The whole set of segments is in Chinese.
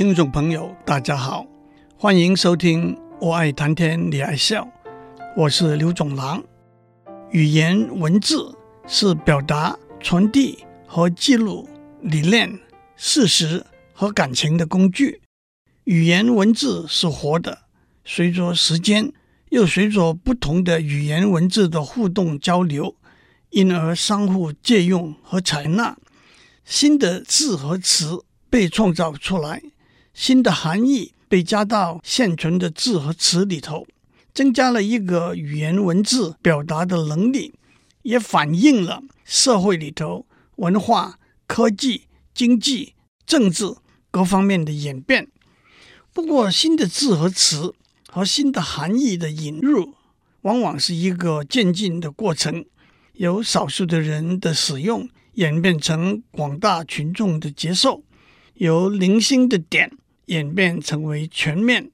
听众朋友，大家好，欢迎收听《我爱谈天，你爱笑》，我是刘总郎。语言文字是表达、传递和记录理念、事实和感情的工具。语言文字是活的，随着时间，又随着不同的语言文字的互动交流，因而相互借用和采纳，新的字和词被创造出来，新的含义被加到现存的字和词里头。增加了一个语言文字表达的能力，也反映了社会里头文化、科技、经济、政治各方面的演变。不过，新的字和词和新的含义的引入，往往是一个渐进的过程，由少数的人的使用演变成广大群众的接受，由零星的点演变成为全面。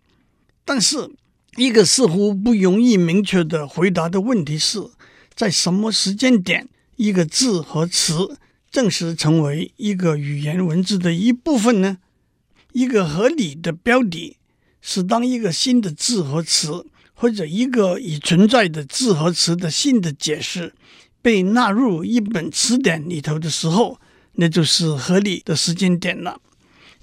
但是，一个似乎不容易明确的回答的问题是，在什么时间点，一个字和词正式成为一个语言文字的一部分呢？一个合理的标底，是当一个新的字和词，或者一个已存在的字和词的新的解释，被纳入一本词典里头的时候，那就是合理的时间点了。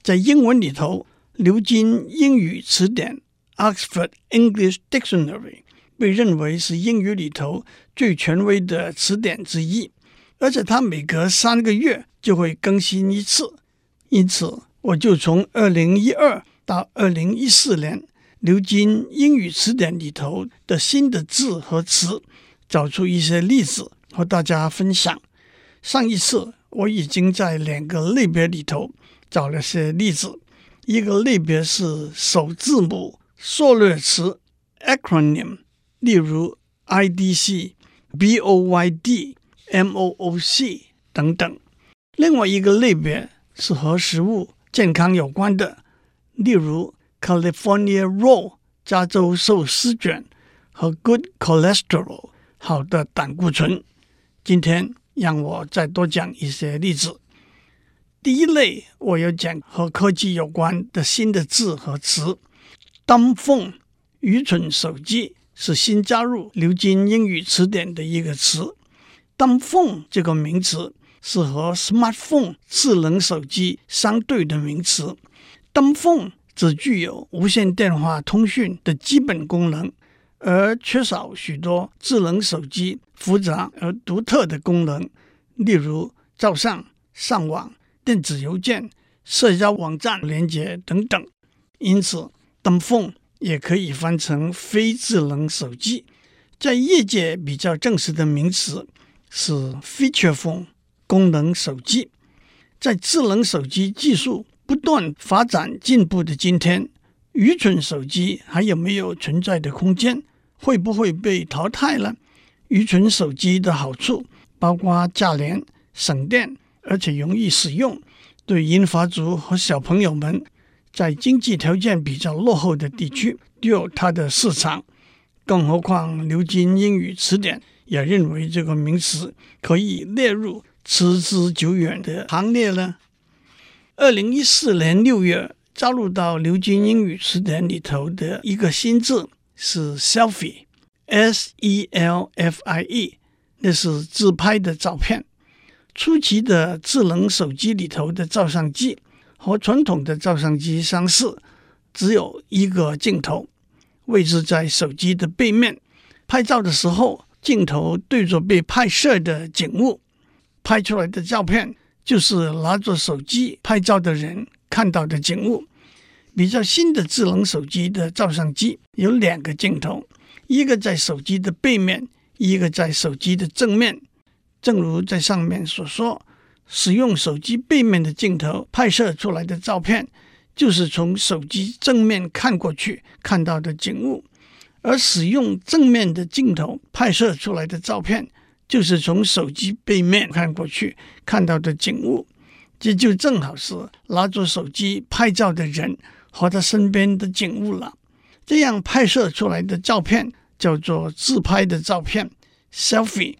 在英文里头，牛津英语词典。Oxford English Dictionary 被认为是英语里头最权威的词典之一，而且它每隔三个月就会更新一次。因此，我就从二零一二到二零一四年牛津英语词典里头的新的字和词，找出一些例子和大家分享。上一次我已经在两个类别里头找了些例子，一个类别是首字母。缩略词 acronym，例如 IDC、BOYD、MOOC 等等。另外一个类别是和食物健康有关的，例如 California Roll 加州寿司卷和 Good Cholesterol 好的胆固醇。今天让我再多讲一些例子。第一类，我要讲和科技有关的新的字和词。Dumb phone 愚蠢手机是新加入牛津英语词典的一个词。Dumb phone 这个名词是和 smartphone 智能手机相对的名词。Dumb phone 只具有无线电话通讯的基本功能，而缺少许多智能手机复杂而独特的功能，例如照相、上网、电子邮件、社交网站连接等等。因此，Dumb phone 也可以翻成非智能手机，在业界比较正式的名词是 Feature phone 功能手机。在智能手机技术不断发展进步的今天，愚蠢手机还有没有存在的空间？会不会被淘汰了？愚蠢手机的好处包括价廉、省电，而且容易使用，对银发族和小朋友们。在经济条件比较落后的地区，都有它的市场。更何况，牛津英语词典也认为这个名词可以列入持之久远的行列呢。二零一四年六月加入到牛津英语词典里头的一个新字是 selfie，S-E-L-F-I-E，那是自拍的照片。初期的智能手机里头的照相机。和传统的照相机相似，只有一个镜头，位置在手机的背面。拍照的时候，镜头对着被拍摄的景物，拍出来的照片就是拿着手机拍照的人看到的景物。比较新的智能手机的照相机有两个镜头，一个在手机的背面，一个在手机的正面。正如在上面所说。使用手机背面的镜头拍摄出来的照片，就是从手机正面看过去看到的景物；而使用正面的镜头拍摄出来的照片，就是从手机背面看过去看到的景物。这就正好是拿着手机拍照的人和他身边的景物了。这样拍摄出来的照片叫做自拍的照片 （selfie）。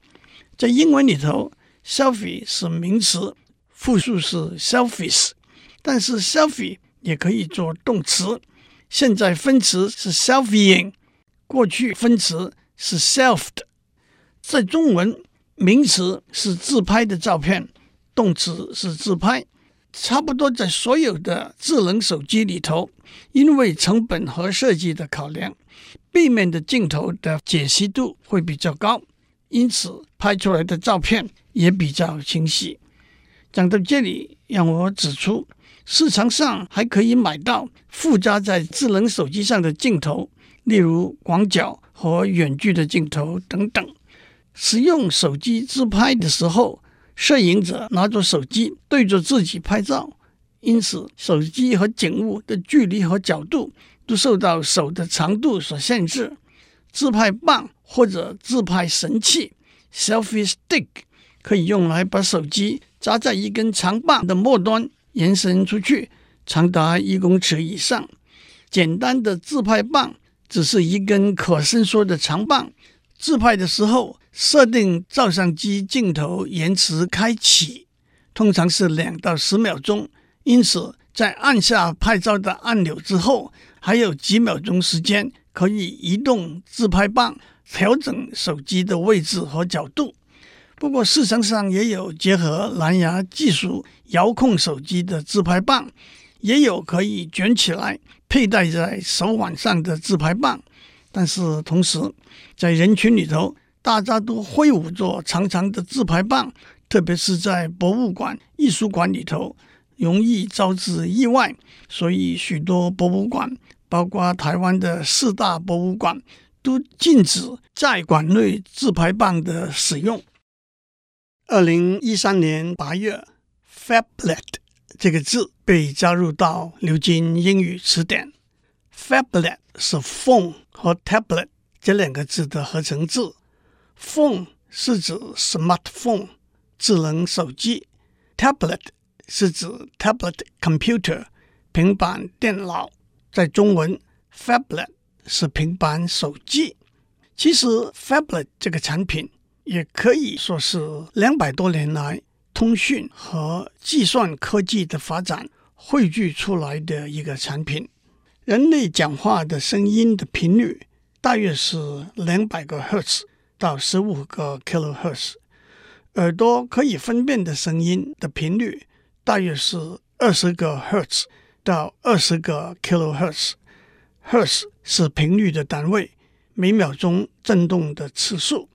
在英文里头。Selfie 是名词，复数是 selfies，但是 selfie 也可以做动词。现在分词是 selfieing，过去分词是 selfed。在中文，名词是自拍的照片，动词是自拍。差不多在所有的智能手机里头，因为成本和设计的考量，背面的镜头的解析度会比较高，因此拍出来的照片也比较清晰。讲到这里，让我指出，市场上还可以买到附加在智能手机上的镜头，例如广角和远距的镜头等等。使用手机自拍的时候，摄影者拿着手机对着自己拍照，因此手机和景物的距离和角度都受到手的长度所限制。自拍棒或者自拍神器 （selfie stick） 可以用来把手机扎在一根长棒的末端，延伸出去，长达一公尺以上。简单的自拍棒只是一根可伸缩的长棒。自拍的时候，设定照相机镜头延迟开启，通常是两到十秒钟。因此，在按下拍照的按钮之后，还有几秒钟时间可以移动自拍棒，调整手机的位置和角度。不过，市场上也有结合蓝牙技术遥控手机的自拍棒，也有可以卷起来佩戴在手腕上的自拍棒。但是同时，在人群里头，大家都挥舞着长长的自拍棒，特别是在博物馆、艺术馆里头，容易招致意外。所以，许多博物馆，包括台湾的四大博物馆，都禁止在馆内自拍棒的使用。二零一三年八月，“phablet” 这个字被加入到牛津英语词典。phablet 是 phone 和 tablet 这两个字的合成字。phone 是指 smartphone 智能手机，tablet 是指 tablet computer 平板电脑。在中文，phablet 是平板手机。其实 f a b l e t 这个产品也可以说是两百多年来通讯和计算科技的发展汇聚出来的一个产品。人类讲话的声音的频率大约是两百个赫兹到十五个 kilohertz，耳朵可以分辨的声音的频率大约是二十个赫兹到二十个 kilohertz。赫兹是频率的单位，每秒钟振动的次数。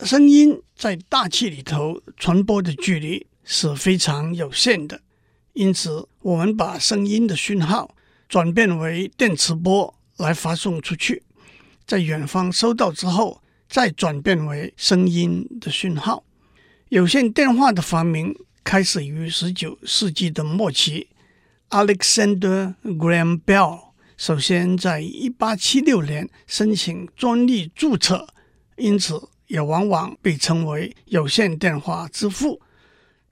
声音在大气里头传播的距离是非常有限的，因此我们把声音的讯号。转变为电磁波来发送出去，在远方收到之后，再转变为声音的讯号。有线电话的发明开始于十九世纪的末期。Alexander Graham Bell 首先在一八七六年申请专利注册，因此也往往被称为有线电话之父。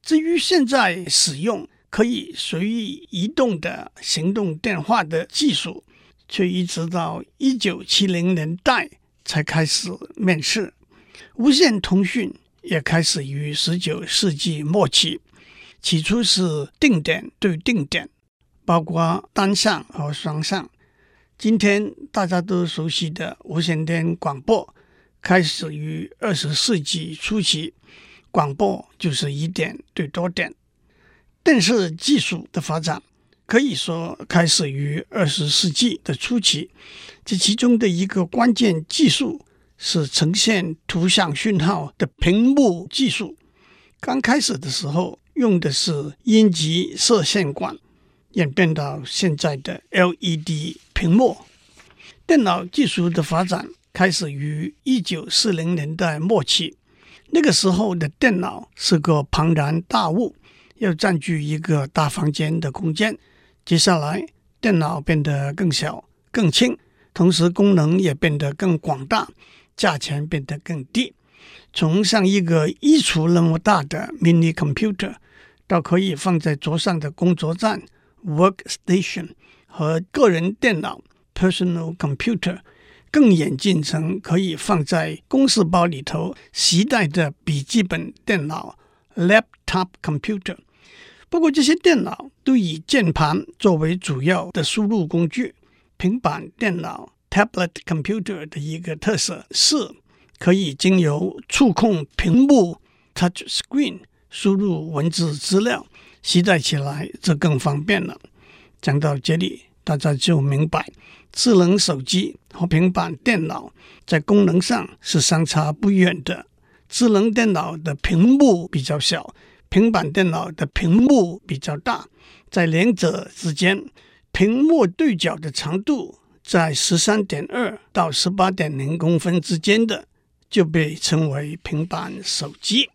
至于现在使用。可以随意移动的行动电话的技术，却一直到一九七零年代才开始面世。无线通讯也开始于十九世纪末期，起初是定点对定点，包括单向和双向。今天大家都熟悉的无线电广播，开始于二十世纪初期，广播就是一点对多点。电视技术的发展可以说开始于二十世纪的初期，这其中的一个关键技术是呈现图像讯号的屏幕技术。刚开始的时候用的是阴极射线管，演变到现在的 LED 屏幕。电脑技术的发展开始于一九四零年代末期，那个时候的电脑是个庞然大物。要占据一个大房间的空间。接下来，电脑变得更小、更轻，同时功能也变得更广大，价钱变得更低。从像一个衣橱那么大的 mini computer，到可以放在桌上的工作站 workstation 和个人电脑 personal computer，更演进成可以放在公事包里头携带的笔记本电脑 laptop computer。不过这些电脑都以键盘作为主要的输入工具。平板电脑 （tablet computer） 的一个特色是可以经由触控屏幕 （touch screen） 输入文字资料，携带起来就更方便了。讲到这里，大家就明白，智能手机和平板电脑在功能上是相差不远的。智能电脑的屏幕比较小，平板电脑的屏幕比较大，在两者之间，屏幕对角的长度在十三点二到十八点零公分之间的，就被称为平板手机。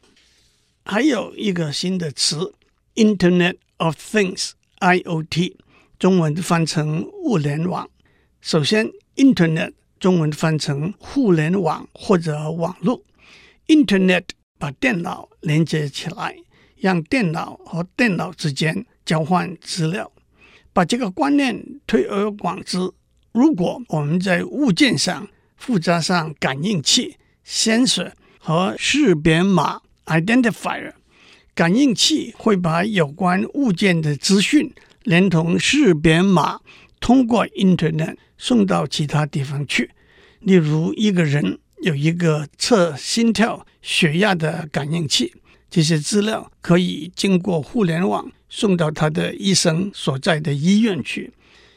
还有一个新的词，Internet of Things（IoT），中文翻成物联网。首先，Internet 中文翻成互联网或者网络。Internet 把电脑连接起来，让电脑和电脑之间交换资料。把这个观念推而广之，如果我们在物件上附加上感应器 （sensor） 和识别码 （identifier），感应器会把有关物件的资讯连同识别码通过 Internet 送到其他地方去。例如，一个人有一个测心跳、血压的感应器，这些资料可以经过互联网。送到他的医生所在的医院去。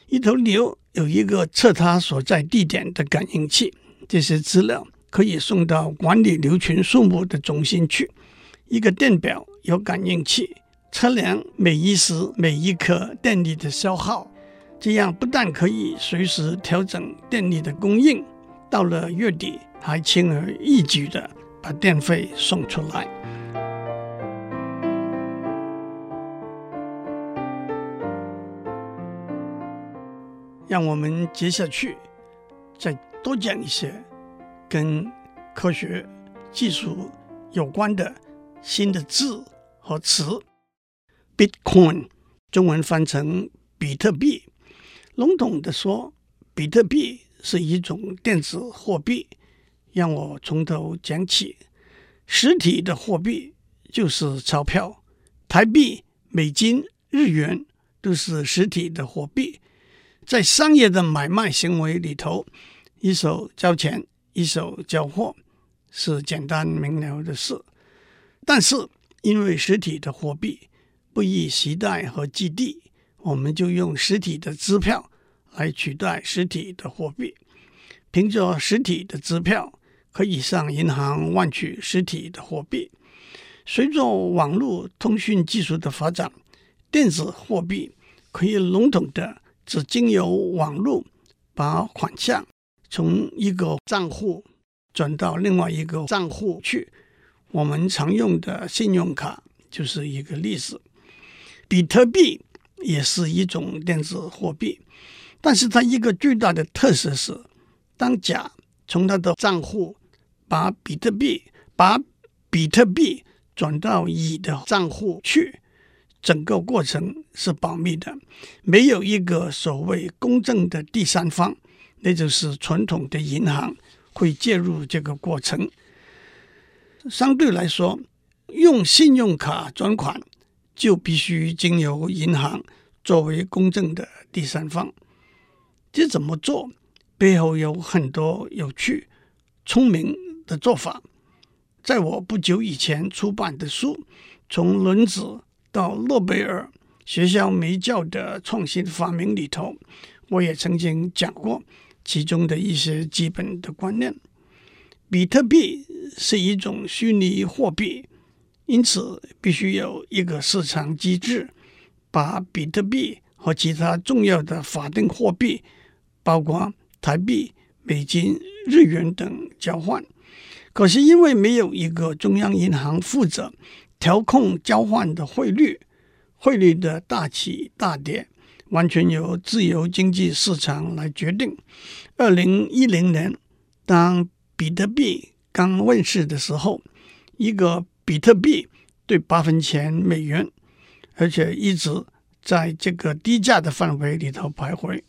一头牛有一个测它所在地点的感应器，这些资料可以送到管理牛群数目的中心去。一个电表有感应器，测量每一时每一刻电力的消耗，这样不但可以随时调整电力的供应，到了月底还轻而易举地把电费送出来。让我们接下去再多讲一些跟科学技术有关的新的字和词。Bitcoin 中文翻成比特币，笼统的说，比特币是一种电子货币。让我从头讲起，实体的货币就是钞票，台币、美金、日元都是实体的货币。在商业的买卖行为里头，一手交钱，一手交货，是简单明了的事。但是，因为实体的货币不易携带和寄递，我们就用实体的支票来取代实体的货币。凭着实体的支票，可以上银行换取实体的货币。随着网络通讯技术的发展，电子货币可以笼统的。只经由网络把款项从一个账户转到另外一个账户去，我们常用的信用卡就是一个例子。比特币也是一种电子货币，但是它一个巨大的特色是，当甲从他的账户把比特币把比特币转到乙的账户去。整个过程是保密的，没有一个所谓公正的第三方，那就是传统的银行会介入这个过程。相对来说，用信用卡转款就必须经由银行作为公正的第三方。这怎么做？背后有很多有趣、聪明的做法。在我不久以前出版的书《从轮子》到诺贝尔学校没教的创新发明里头，我也曾经讲过其中的一些基本的观念。比特币是一种虚拟货币，因此必须有一个市场机制，把比特币和其他重要的法定货币，包括台币、美金、日元等交换。可是因为没有一个中央银行负责。调控交换的汇率，汇率的大起大跌完全由自由经济市场来决定。二零一零年，当比特币刚问世的时候，一个比特币兑八分钱美元，而且一直在这个低价的范围里头徘徊。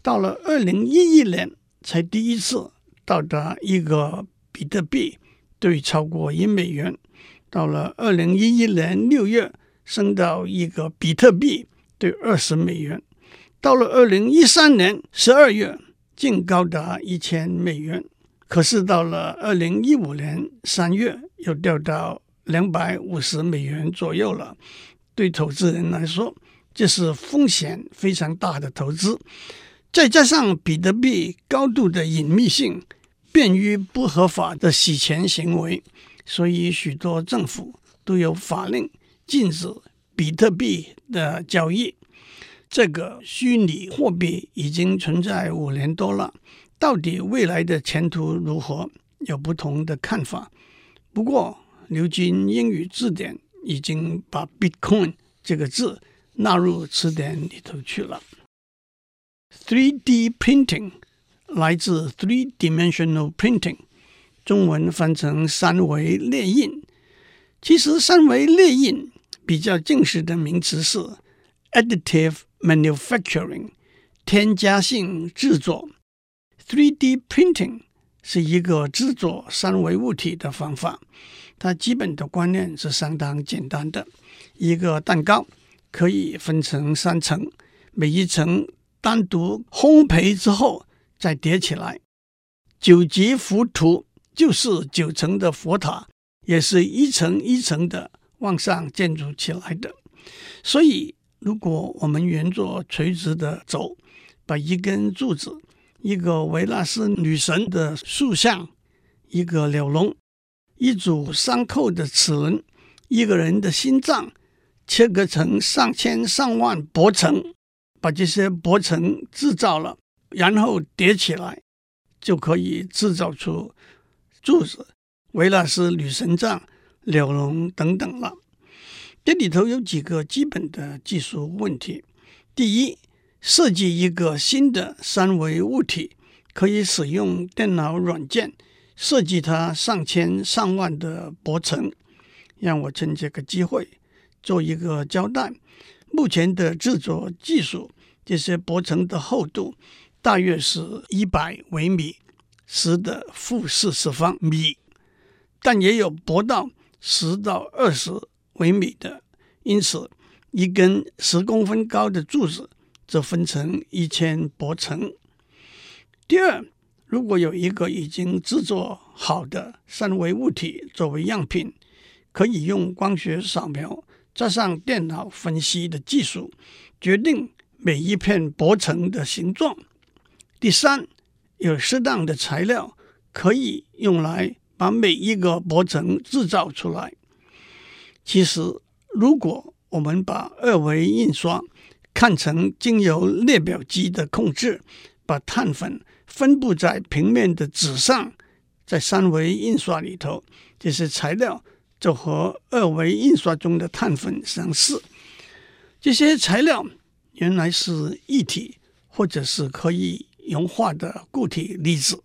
到了二零一一年，才第一次到达一个比特币兑超过一美元。到了二零一一年六月，升到一个比特币兑二十美元。到了二零一三年十二月，竟高达一千美元。可是到了二零一五年三月，又掉到两百五十美元左右了。对投资人来说，这是风险非常大的投资。再加上比特币高度的隐秘性，便于不合法的洗钱行为，所以许多政府都有法令禁止比特币的交易。这个虚拟货币已经存在五年多了。到底未来的前途如何？有不同的看法。不过，牛津英语字典已经把 “Bitcoin” 这个字纳入词典里头去了。3D printing 来自 three-dimensional printing，中文翻成三维列印。其实，三维列印比较正式的名词是 additive manufacturing，添加性制作。3D printing 是一个制作三维物体的方法，它基本的观念是相当简单的。一个蛋糕可以分成三层，每一层单独烘焙之后再叠起来。九级浮屠就是九层的佛塔，也是一层一层的往上建筑起来的。所以，如果我们沿着垂直的走，把一根柱子，一个维纳斯女神的塑像，一个鸟笼，一组三扣的齿轮，一个人的心脏，切割成上千上万薄层，把这些薄层制造了，然后叠起来，就可以制造出柱子、维纳斯女神像、鸟笼等等了。这里头有几个基本的技术问题。第一，设计一个新的三维物体，可以使用电脑软件设计它上千上万的薄层。让我趁这个机会做一个交代：目前的制作技术，这些薄层的厚度大约是一百微米，十的负四次方米，但也有薄到十到二十微米的。因此，一根十公分高的柱子。则分成一千薄层。第二，如果有一个已经制作好的三维物体作为样品，可以用光学扫描加上电脑分析的技术，决定每一片薄层的形状。第三，有适当的材料可以用来把每一个薄层制造出来。其实，如果我们把二维印刷看成经由列表机的控制，把碳粉分布在平面的纸上，在三维印刷里头，这些材料就和二维印刷中的碳粉相似。这些材料原来是液体或者是可以融化的固体粒子，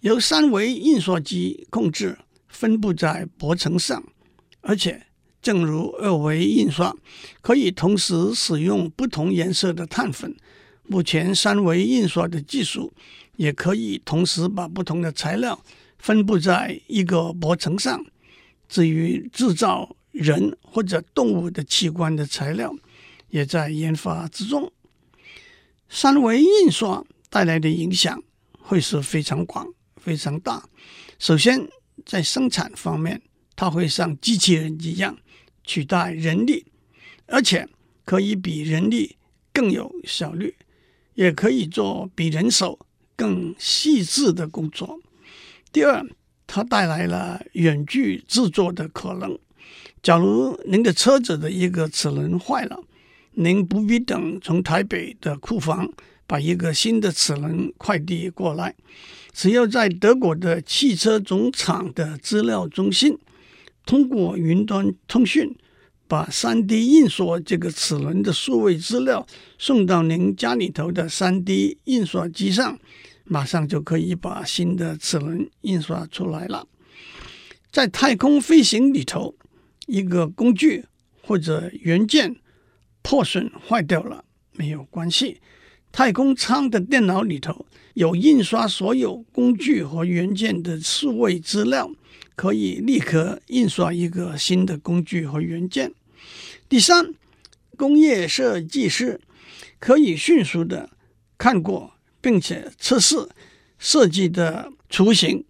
由三维印刷机控制，分布在薄层上，而且。正如二维印刷可以同时使用不同颜色的碳粉，目前三维印刷的技术也可以同时把不同的材料分布在一个薄层上。至于制造人或者动物的器官的材料，也在研发之中。三维印刷带来的影响会是非常广、非常大。首先，在生产方面，它会像机器人一样。取代人力，而且可以比人力更有效率，也可以做比人手更细致的工作。第二，它带来了远距制作的可能。假如您的车子的一个齿轮坏了，您不必等从台北的库房把一个新的齿轮快递过来，只要在德国的汽车总厂的资料中心。通过云端通讯，把 3D 印刷这个齿轮的数位资料送到您家里头的 3D 印刷机上，马上就可以把新的齿轮印刷出来了。在太空飞行里头，一个工具或者元件破损坏掉了，没有关系，太空舱的电脑里头有印刷所有工具和元件的数位资料。可以立刻印刷一个新的工具和元件。第三，工业设计师可以迅速的看过并且测试设计的雏形，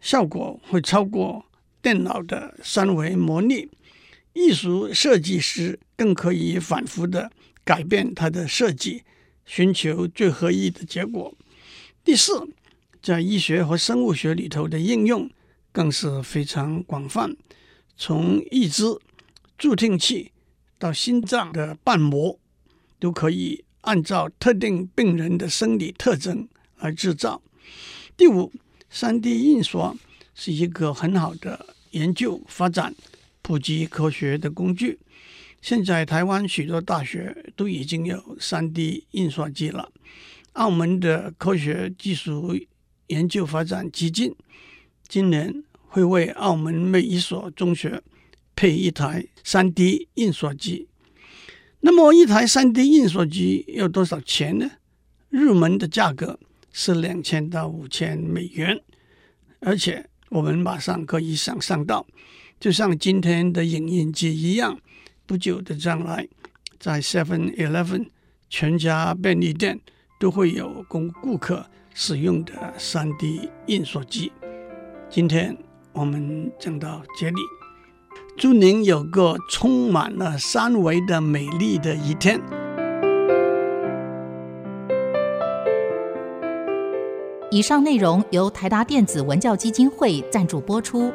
效果会超过电脑的三维模拟。艺术设计师更可以反复的改变它的设计，寻求最合意的结果。第四，在医学和生物学里头的应用更是非常广泛，从义肢、助听器到心脏的瓣膜，都可以按照特定病人的生理特征而制造。第五，3D 印刷是一个很好的研究发展。普及科学的工具，现在台湾许多大学都已经有 3D 印刷机了。澳门的科学技术研究发展基金，今年会为澳门每一所中学配一台 3D 印刷机。那么一台 3D 印刷机要多少钱呢？入门的价格是两千到五千美元，而且我们马上可以想象到。就像今天的影印机一样，不久的将来，在 Seven Eleven 全家便利店都会有供顾客使用的 3D 印刷机。今天我们讲到这里，祝您有个充满了三维的美丽的一天。以上内容由台达电子文教基金会赞助播出。